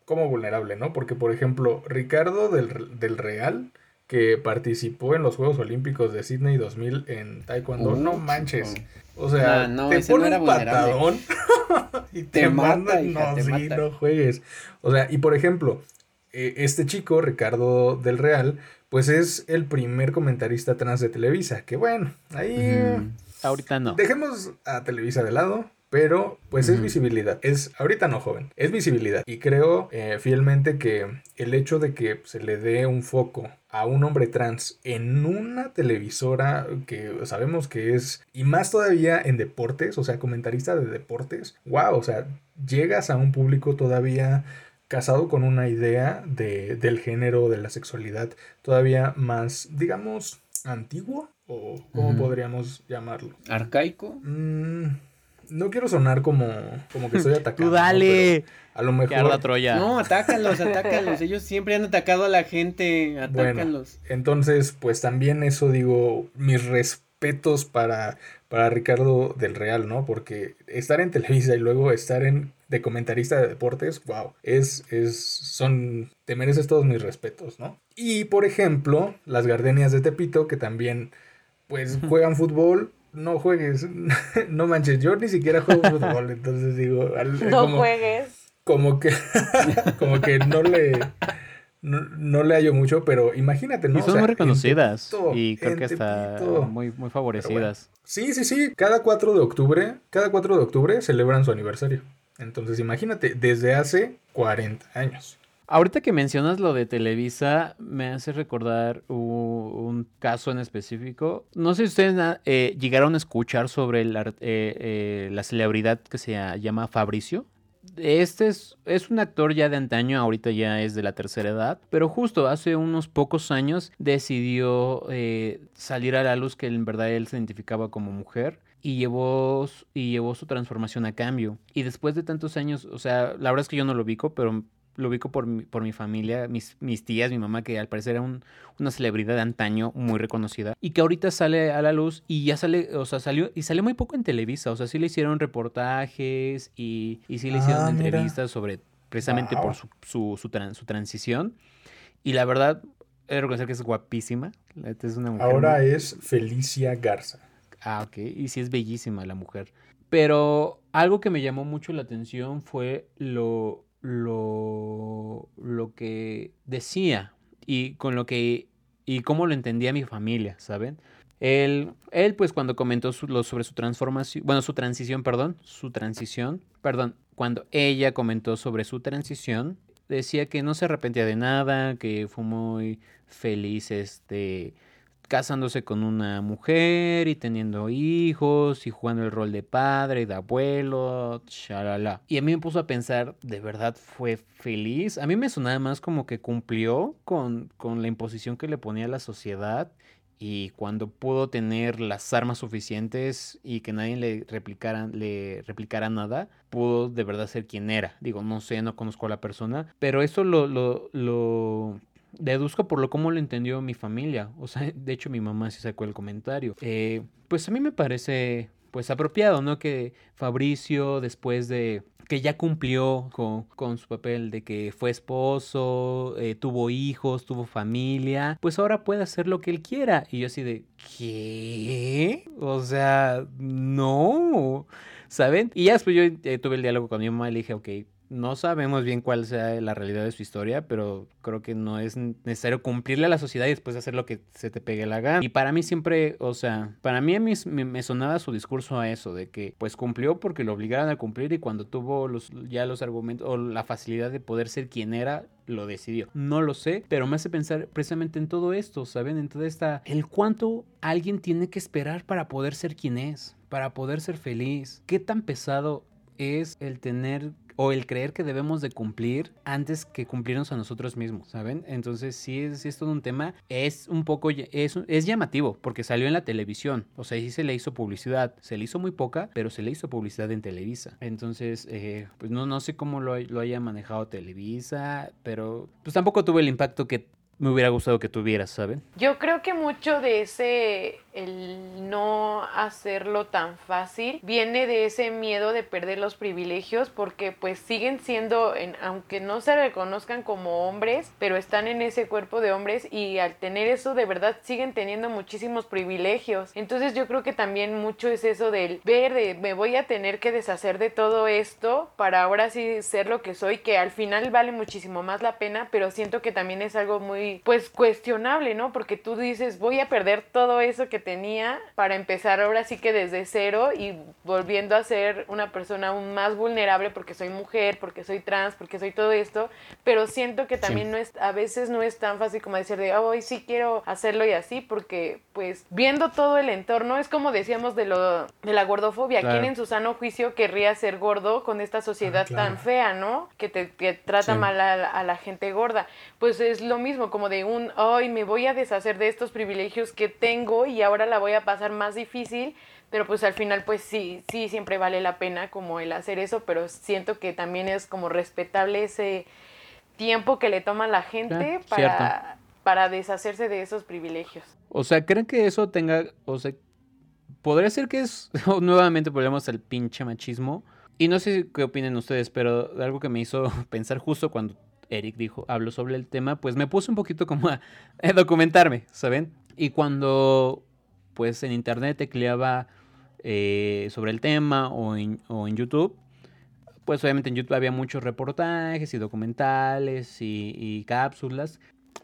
como vulnerable, ¿no? Porque, por ejemplo, Ricardo del, del Real, que participó en los Juegos Olímpicos de Sydney 2000 en Taekwondo, Uh, no manches. O sea, No, no, te no pone un patadón y te, Te mata, manda, hija, no, te sí, mata. no juegues. O sea, y por ejemplo, eh, este chico, Ricardo del Real, pues es el primer comentarista trans de Televisa, que bueno, ahí... Ahorita no. Dejemos a Televisa de lado, pero pues es visibilidad. Es ahorita no joven, es visibilidad. Y creo eh, fielmente que el hecho de que se le dé un foco a un hombre trans en una televisora que sabemos que es, y más todavía en deportes, o sea, comentarista de deportes, wow, o sea, llegas a un público todavía casado con una idea de, del género, de la sexualidad, todavía más, digamos, antiguo, o cómo podríamos llamarlo. Arcaico. Mm, no quiero sonar como, como que estoy atacando. Tú dale. a lo mejor. la Troya. No, atácalos, atácalos. Ellos siempre han atacado a la gente. Atácalos. entonces, pues también eso digo, mis respetos para, para Ricardo del Real, ¿no? Porque estar en Televisa y luego estar en de comentarista de deportes, wow, es, es, son, te mereces todos mis respetos, ¿no? Y por ejemplo, las Gardenias de Tepito, que también, pues, juegan fútbol, no juegues, no manches, yo ni siquiera juego fútbol, entonces digo, no juegues. Como que, como que no le, no, le hallo mucho, pero imagínate, ¿no? Y son muy reconocidas y creo que están muy, muy favorecidas. Sí, sí, sí, cada 4 de octubre, cada 4 de octubre celebran su aniversario. Entonces imagínate, desde hace 40 años. Ahorita que mencionas lo de Televisa, me hace recordar un, caso en específico. No sé si ustedes eh, llegaron a escuchar sobre eh, eh, la celebridad que se llama Fabricio. Este es, es, un actor ya de antaño, ahorita ya es de la tercera edad, pero justo hace unos pocos años decidió salir a la luz que en verdad él se identificaba como mujer y llevó, y llevó su transformación a cambio. Y después de tantos años, o sea, la verdad es que yo no lo ubico, pero lo ubico por mi, por mi familia, mis, mis tías, mi mamá, que al parecer era una celebridad de antaño muy reconocida y que ahorita sale a la luz y ya sale, o sea, salió y salió muy poco en Televisa, o sea, sí le hicieron reportajes y, y sí le hicieron ah, entrevistas sobre precisamente por su, su, su, su, transición y la verdad, he de reconocer que es guapísima, es una mujer Ahora es Felicia Garza. Ah, ok. Y sí es bellísima la mujer. Pero algo que me llamó mucho la atención fue lo, lo, lo que decía y con lo que y cómo lo entendía mi familia, ¿saben? Él, él pues cuando comentó sobre su transformación, bueno, su transición, perdón, su transición, perdón, cuando ella comentó sobre su transición, decía que no se arrepentía de nada, que fue muy feliz, este, casándose con una mujer y teniendo hijos y jugando el rol de padre y de abuelo, chalala. Y a mí me puso a pensar, ¿de verdad fue feliz? A mí me sonaba más como que cumplió con, con la imposición que le ponía la sociedad y cuando pudo tener las armas suficientes y que nadie le replicara, le replicara nada, pudo de verdad ser quien era. Digo, no sé, no conozco a la persona, pero eso lo, lo, lo deduzco por lo cómo lo entendió mi familia. O sea, de hecho mi mamá se sacó el comentario. Eh, pues a mí me parece pues apropiado, ¿no? Que Fabricio después de que ya cumplió con, con su papel de que fue esposo, eh, tuvo hijos, tuvo familia, pues ahora puede hacer lo que él quiera. Y yo así de, ¿qué? O sea, no. ¿Saben? Y ya después yo eh, tuve el diálogo con mi mamá y le dije, ok, no sabemos bien cuál sea la realidad de su historia, pero creo que no es necesario cumplirle a la sociedad y después hacer lo que se te pegue la gana. Y para mí siempre, o sea, para mí me, me sonaba su discurso a eso, de que pues cumplió porque lo obligaron a cumplir y cuando tuvo los, ya los argumentos o la facilidad de poder ser quien era, lo decidió. No lo sé, pero me hace pensar precisamente en todo esto, ¿saben? En toda esta... El cuánto alguien tiene que esperar para poder ser quien es, para poder ser feliz. ¿Qué tan pesado es el tener o el creer que debemos de cumplir antes que cumplirnos a nosotros mismos, ¿saben? Entonces sí es, es todo un tema, es un poco, es, es llamativo porque salió en la televisión, o sea, sí se le hizo publicidad, se le hizo muy poca, pero se le hizo publicidad en Televisa. Entonces, eh, pues no, no sé cómo lo, lo haya manejado Televisa, pero pues tampoco tuvo el impacto que me hubiera gustado que tuvieras, ¿saben? Yo creo que mucho de ese el no hacerlo tan fácil viene de ese miedo de perder los privilegios porque pues siguen siendo en, aunque no se reconozcan como hombres pero están en ese cuerpo de hombres y al tener eso de verdad siguen teniendo muchísimos privilegios entonces yo creo que también mucho es eso del ver de me voy a tener que deshacer de todo esto para ahora sí ser lo que soy que al final vale muchísimo más la pena pero siento que también es algo muy pues cuestionable no porque tú dices voy a perder todo eso que tenía para empezar ahora sí que desde cero y volviendo a ser una persona aún más vulnerable porque soy mujer, porque soy trans, porque soy todo esto, pero siento que también no es, a veces no es tan fácil como decir de, hoy sí quiero hacerlo y así, porque pues viendo todo el entorno, es como decíamos de lo de la gordofobia, ¿quién en su sano juicio querría ser gordo con esta sociedad ah, tan fea, ¿no? Que te trata mal a, a, la gente gorda. Pues es lo mismo, como de un, hoy me voy a deshacer de estos privilegios que tengo y ahora la voy a pasar más difícil, pero pues al final pues sí, sí siempre vale la pena como el hacer eso, pero siento que también es como respetable ese tiempo que le toma a la gente para, para deshacerse de esos privilegios. O sea, ¿creen que eso tenga, o sea, podría ser que es, nuevamente volvemos al pinche machismo? Y no sé qué opinen ustedes, pero algo que me hizo pensar justo cuando Eric dijo, habló sobre el tema, pues me puse un poquito como a, documentarme, ¿saben? Y cuando, pues en internet tecleaba eh, sobre el tema o en, YouTube, pues obviamente en YouTube había muchos reportajes y documentales y, cápsulas.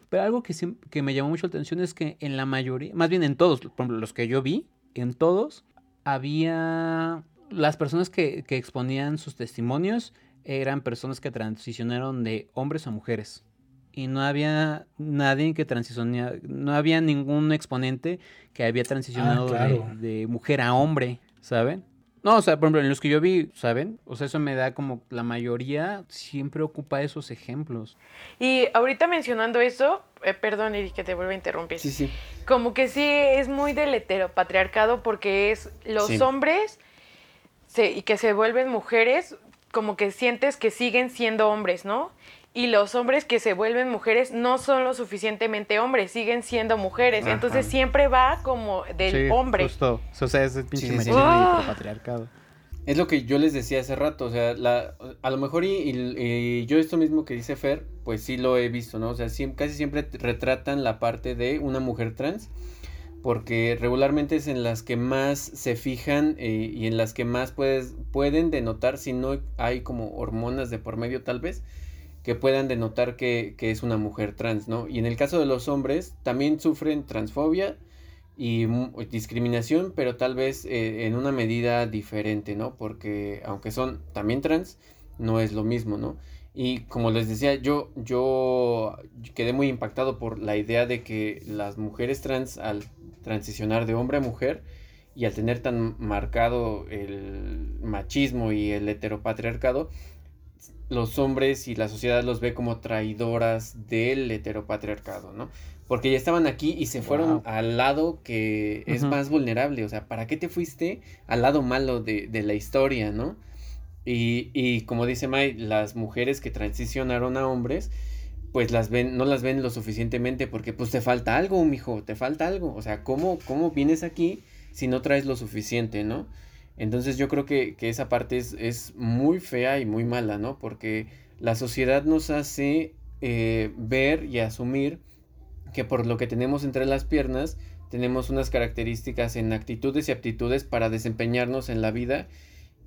Pero algo que, que me llamó mucho la atención es que en la mayoría, más bien en todos, por ejemplo, los que yo vi, en todos, había las personas que, que exponían sus testimonios eran personas que transicionaron de hombres a mujeres y no había nadie que transicionara, no había ningún exponente que había transicionado ah, de, mujer a hombre, ¿saben? No, o sea, por ejemplo, en los que yo vi, ¿saben? O sea, eso me da como la mayoría siempre ocupa esos ejemplos. Y ahorita mencionando eso, eh, perdón, Eric, que te vuelvo a interrumpir. Sí, sí. Como que sí es muy del heteropatriarcado porque es los hombres y que se vuelven mujeres, como que sientes que siguen siendo hombres, ¿no? y los hombres que se vuelven mujeres no son lo suficientemente hombres, siguen siendo mujeres. Entonces siempre va como del hombre. Justo. O sea, es el pinche machismo patriarcado. Es lo que yo les decía hace rato, o sea, la, a lo mejor y, yo esto mismo que dice Fer, pues sí lo he visto, ¿no? O sea, casi siempre retratan la parte de una mujer trans, porque regularmente es en las que más se fijan eh, y en las que más puedes, pueden denotar si no hay como hormonas de por medio tal vez, que puedan denotar que, es una mujer trans, ¿no? Y en el caso de los hombres, también sufren transfobia y discriminación, pero tal vez eh, en una medida diferente, ¿no? Porque aunque son también trans, no es lo mismo, ¿no? Y como les decía, yo, yo quedé muy impactado por la idea de que las mujeres trans al transicionar de hombre a mujer y al tener tan marcado el machismo y el heteropatriarcado, los hombres y la sociedad los ve como traidoras del heteropatriarcado, ¿no? Porque ya estaban aquí y se fueron al lado que es más vulnerable, o sea, ¿para qué te fuiste al lado malo de, la historia, ¿no? Y, y como dice May, las mujeres que transicionaron a hombres, pues las ven, no las ven lo suficientemente porque pues te falta algo, mijo, te falta algo, o sea, ¿cómo, cómo vienes aquí si no traes lo suficiente, ¿no? Entonces yo creo que, esa parte es, muy fea y muy mala, ¿no? Porque la sociedad nos hace eh, ver y asumir que por lo que tenemos entre las piernas tenemos unas características en actitudes y aptitudes para desempeñarnos en la vida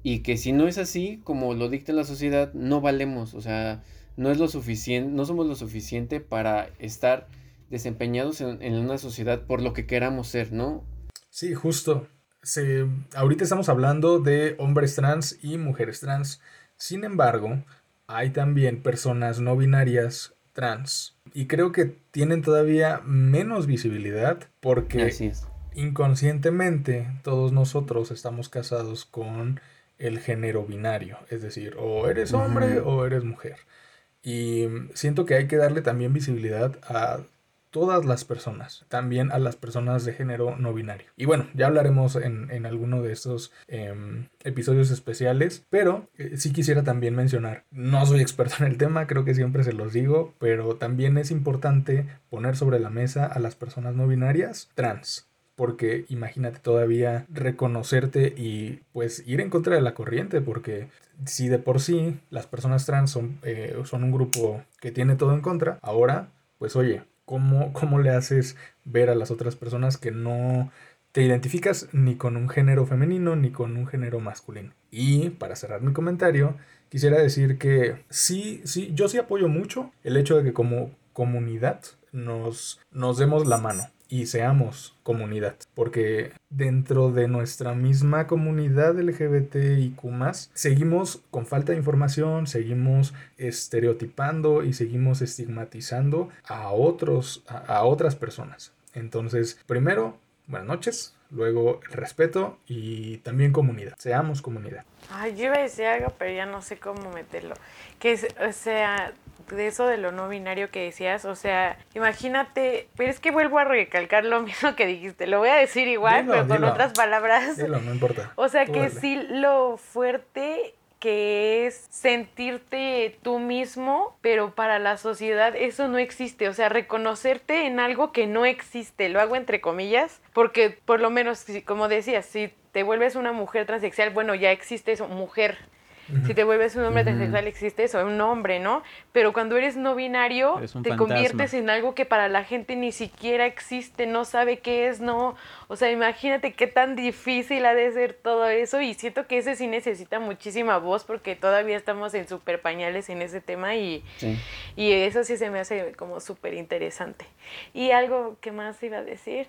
y que si no es así como lo dicta la sociedad no valemos, o sea, no es lo suficiente, no somos lo suficiente para estar desempeñados en, en una sociedad por lo que queramos ser, ¿no? Sí, justo se, ahorita estamos hablando de hombres trans y mujeres trans. Sin embargo, hay también personas no binarias trans. Y creo que tienen todavía menos visibilidad porque inconscientemente todos nosotros estamos casados con el género binario. Es decir, o eres hombre o eres mujer. Y siento que hay que darle también visibilidad a todas las personas, también a las personas de género no binario. Y bueno, ya hablaremos en, alguno de estos em, episodios especiales, pero eh, sí quisiera también mencionar, no soy experto en el tema, creo que siempre se los digo, pero también es importante poner sobre la mesa a las personas no binarias trans. Porque imagínate todavía reconocerte y pues ir en contra de la corriente, porque si de por sí las personas trans son, eh, son un grupo que tiene todo en contra, ahora pues oye, ¿Cómo, le haces ver a las otras personas que no te identificas ni con un género femenino ni con un género masculino? Y para cerrar mi comentario, quisiera decir que sí, sí, yo sí apoyo mucho el hecho de que como comunidad nos, nos demos la mano y seamos comunidad. Porque dentro de nuestra misma comunidad LGBTIQ seguimos con falta de información, seguimos estereotipando y seguimos estigmatizando a otros, a, otras personas. Entonces, primero, buenas noches. Luego el respeto y también comunidad. Seamos comunidad. Ay, yo iba a decir algo, pero ya no sé cómo meterlo. Que sea, de eso de lo no binario que decías, o sea, imagínate, pero es que vuelvo a recalcar lo mismo que dijiste, lo voy a decir igual, Dilo, pero con otras palabras. Dilo, no importa. O sea Tú que dale. sí lo fuerte que es sentirte tú mismo, pero para la sociedad eso no existe, o sea, reconocerte en algo que no existe, lo hago entre comillas, porque por lo menos, como decías, si te vuelves una mujer transexual, bueno, ya existe eso, mujer. Si te vuelves un hombre transexual existe eso, un hombre, ¿no? Pero cuando eres no binario, te fantasma. conviertes en algo que para la gente ni siquiera existe, no sabe qué es, no. O sea, imagínate qué tan difícil ha de ser todo eso y siento que ese sí necesita muchísima voz porque todavía estamos en super pañales en ese tema y, Sí. y eso sí se me hace como súper interesante. Y algo que más iba a decir.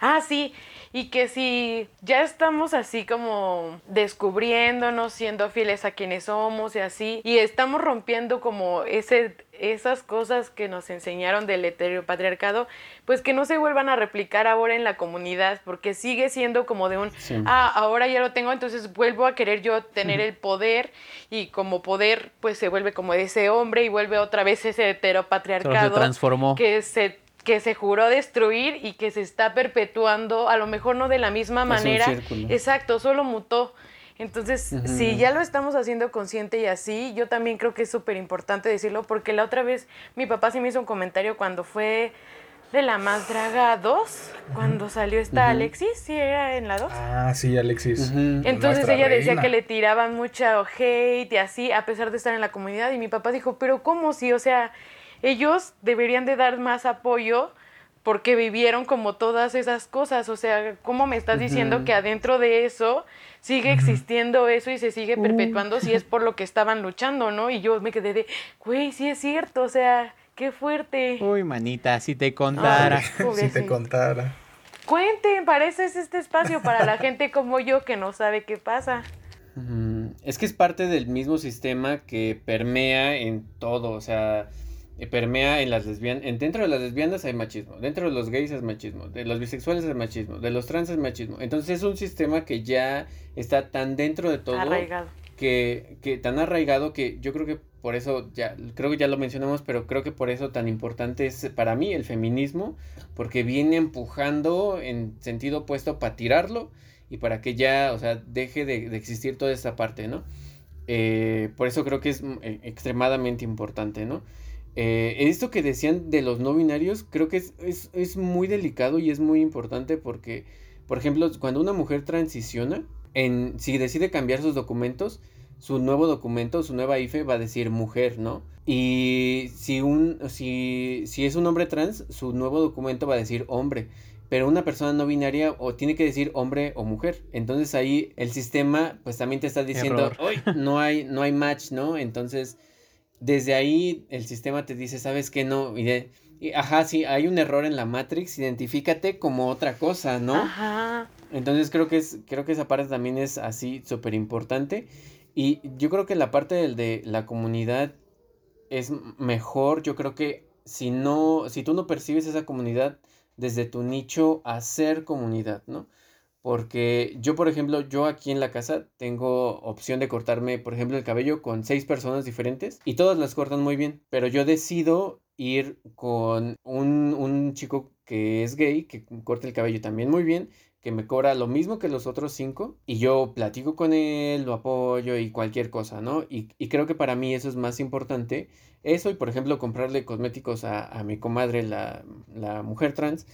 Ah, sí, y que si ya estamos así como descubriéndonos, siendo fieles a quienes somos y así, y estamos rompiendo como ese, esas cosas que nos enseñaron del heteropatriarcado, pues que no se vuelvan a replicar ahora en la comunidad, porque sigue siendo como de un, Sí. ah, ahora ya lo tengo, entonces vuelvo a querer yo tener el poder, y como poder, pues se vuelve como ese hombre y vuelve otra vez ese Solo se heteropatriarcado transformó. que se que se juró destruir y que se está perpetuando, a lo mejor no de la misma Es manera. Exacto, solo mutó. Entonces, si ya lo estamos haciendo consciente y así, yo también creo que es súper importante decirlo, porque la otra vez mi papá sí me hizo un comentario cuando fue de la más draga 2, cuando salió esta. Alexis, sí, era en la 2. Ah, sí, Alexis. Entonces Nuestra ella decía reina. que le tiraban mucha hate y así, a pesar de estar en la comunidad. Y mi papá dijo, pero ¿cómo si? O sea, ellos deberían de dar más apoyo porque vivieron como todas esas cosas. O sea, ¿cómo me estás diciendo que adentro de eso sigue existiendo eso y se sigue perpetuando si es por lo que estaban luchando, ¿no? Y yo me quedé de, güey, sí es cierto, o sea, qué fuerte. Uy, manita, si te contara. Ay. si te contara. Cuenten, es este espacio, para la gente como yo que no sabe qué pasa. Es que es parte del mismo sistema que permea en todo, o sea, permea en las lesbianas, dentro de las lesbianas hay machismo, dentro de los gays es machismo, de los bisexuales es machismo, de los trans es machismo. Entonces es un sistema que ya está tan dentro de todo Arraigado. que, que tan arraigado que yo creo que por eso ya, creo que ya lo mencionamos, pero creo que por eso tan importante es para mí el feminismo, porque viene empujando en sentido opuesto para tirarlo y para que ya, o sea, deje de, de existir toda esta parte, ¿no? Eh, por eso creo que es mm, e- extremadamente importante, ¿no? Eh, esto que decían de los no binarios, creo que es, es, es muy delicado y es muy importante porque, por ejemplo, cuando una mujer transiciona, en, si decide cambiar sus documentos, su nuevo documento, su nueva IFE va a decir mujer, ¿no? Y si un si, si es un hombre trans, su nuevo documento va a decir hombre. Pero una persona no binaria o tiene que decir hombre o mujer. Entonces ahí el sistema pues también te está diciendo, Error. "Uy, no hay no hay match, ¿no? Entonces desde ahí el sistema te dice, ¿sabes qué? No, y de- y, ajá, sí, hay un error en la Matrix, identifícate como otra cosa, ¿no? Ajá. Entonces creo que es, creo que esa parte también es así súper importante. Y yo creo que la parte del de la comunidad es mejor. Yo creo que si no, si tú no percibes esa comunidad desde tu nicho, hacer comunidad, ¿no? Porque yo, por ejemplo, yo aquí en la casa tengo opción de cortarme, por ejemplo, el cabello con seis personas diferentes y todas las cortan muy bien, pero yo decido ir con un, un chico que es gay, que corta el cabello también muy bien, que me cobra lo mismo que los otros cinco y yo platico con él, lo apoyo y cualquier cosa, ¿no? Y, y creo que para mí eso es más importante. Eso y, por ejemplo, comprarle cosméticos a, a mi comadre, la, la mujer trans,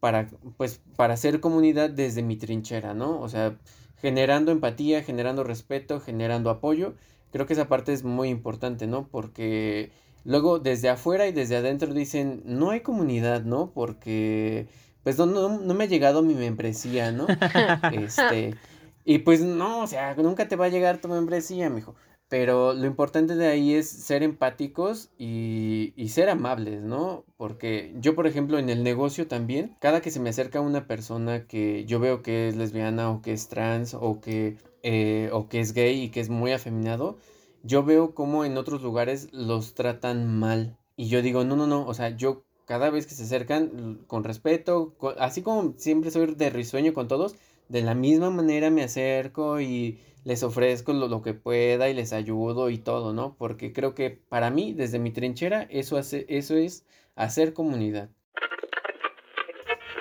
para, pues, para hacer comunidad desde mi trinchera, ¿no? O sea, generando empatía, generando respeto, generando apoyo. Creo que esa parte es muy importante, ¿no? Porque luego desde afuera y desde adentro dicen, no hay comunidad, ¿no? Porque, pues, no, no, no me ha llegado mi membresía, ¿no? Este, y pues no, o sea, nunca te va a llegar tu membresía, mijo. Pero lo importante de ahí es ser empáticos y, y ser amables, ¿no? Porque yo, por ejemplo, en el negocio también, cada que se me acerca una persona que yo veo que es lesbiana o que es trans o que, eh, o que es gay y que es muy afeminado, yo veo como en otros lugares los tratan mal. Y yo digo, no, no, no, o sea, yo cada vez que se acercan, con respeto, así como siempre soy de risueño con todos, de la misma manera me acerco y les ofrezco lo, que pueda y les ayudo y todo, ¿no? Porque creo que para mí, desde mi trinchera, eso, hace, eso es hacer comunidad.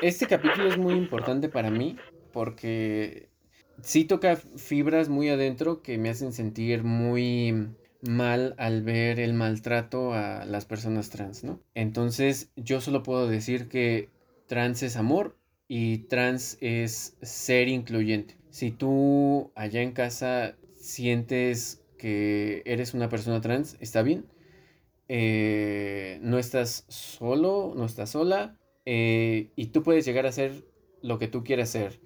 Este capítulo es muy importante para mí porque sí toca fibras muy adentro que me hacen sentir muy mal al ver el maltrato a las personas trans, ¿no? Entonces yo solo puedo decir que trans es amor y trans es ser incluyente. Si tú allá en casa sientes que eres una persona trans, está bien. Eh, no estás solo, no estás sola. Eh, y tú puedes llegar a ser lo que tú quieras ser.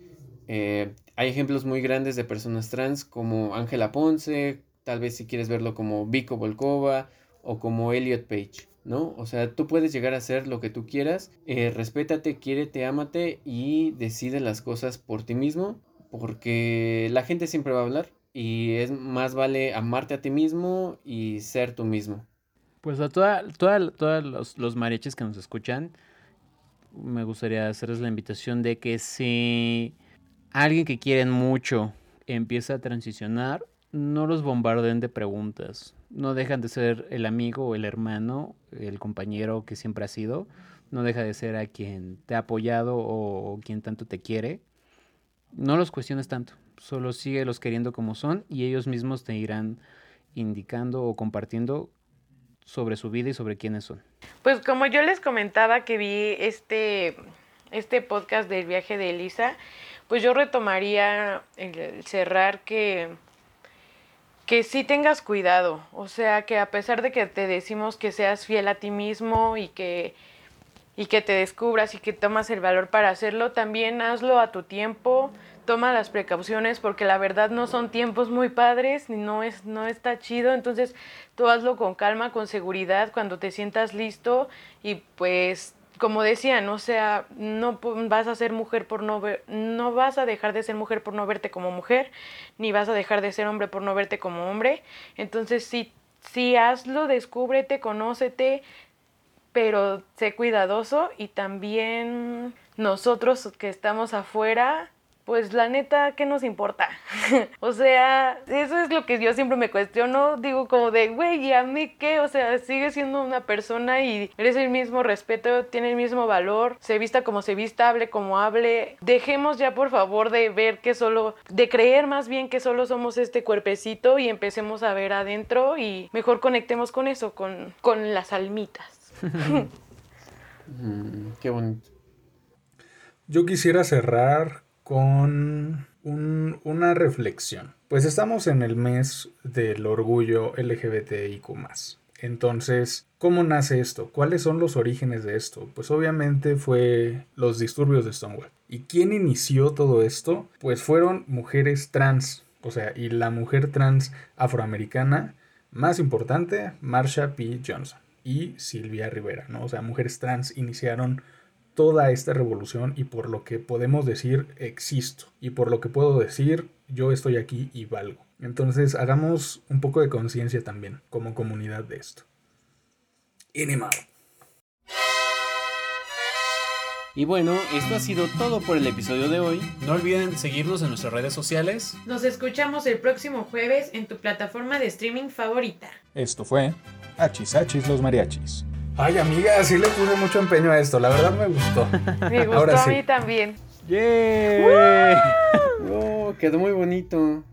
Eh, hay ejemplos muy grandes de personas trans como Ángela Ponce, tal vez si quieres verlo como Vico Volkova o como Elliot Page, ¿no? O sea, tú puedes llegar a ser lo que tú quieras, respétate, quiérete, ámate y decide las cosas por ti mismo, porque la gente siempre va a hablar y es más vale amarte a ti mismo y ser tú mismo. Pues a toda, todos los, los mariachis que nos escuchan, me gustaría hacerles la invitación de que si alguien que quieren mucho empieza a transicionar, no los bombarden de preguntas. No dejan de ser el amigo el hermano, el compañero que siempre ha sido. No deja de ser a quien te ha apoyado o, quien tanto te quiere. No los cuestiones tanto. Solo sigue los queriendo como son y ellos mismos te irán indicando o compartiendo sobre su vida y sobre quiénes son. Pues como yo les comentaba que vi este, este podcast del viaje de Elisa, pues yo retomaría el cerrar que que sí tengas cuidado, o sea, que a pesar de que te decimos que seas fiel a ti mismo y que y que te descubras y que tomas el valor para hacerlo, también hazlo a tu tiempo, toma las precauciones porque la verdad no son tiempos muy padres no es no está chido, entonces tú hazlo con calma, con seguridad cuando te sientas listo y pues como decían, o sea, no vas a ser mujer por no ver, no vas a dejar de ser mujer por no verte como mujer, ni vas a dejar de ser hombre por no verte como hombre. Entonces sí, sí hazlo, descúbrete, conócete, pero sé cuidadoso y también nosotros que estamos afuera, pues la neta, ¿qué nos importa? o sea, eso es lo que yo siempre me cuestiono, digo como de, güey, ¿y a mí qué? O sea, sigue siendo una persona y eres el mismo respeto, tiene el mismo valor, se vista como se vista, hable como hable. Dejemos ya por favor de ver que solo, de creer más bien que solo somos este cuerpecito y empecemos a ver adentro y mejor conectemos con eso, con, con las almitas. Mm, qué bonito. Yo quisiera cerrar con una reflexión. Pues estamos en el mes del orgullo LGBTIQ. Entonces, ¿cómo nace esto? ¿Cuáles son los orígenes de esto? Pues obviamente fue los disturbios de Stonewall. ¿Y quién inició todo esto? Pues fueron mujeres trans. O sea, y la mujer trans afroamericana más importante, Marsha P. Johnson y Silvia Rivera, ¿no? O sea, mujeres trans iniciaron toda esta revolución y por lo que podemos decir existo y por lo que puedo decir yo estoy aquí y valgo. Entonces hagamos un poco de conciencia también como comunidad de esto. Inimado. Y bueno, esto ha sido todo por el episodio de hoy. No olviden seguirnos en nuestras redes sociales. Nos escuchamos el próximo jueves en tu plataforma de streaming favorita. Esto fue Hachis Hachis los Mariachis. Ay, amiga, sí le puse mucho empeño a esto. La verdad me gustó. Me gustó a mí también. ¡Yeah! oh, quedó muy bonito.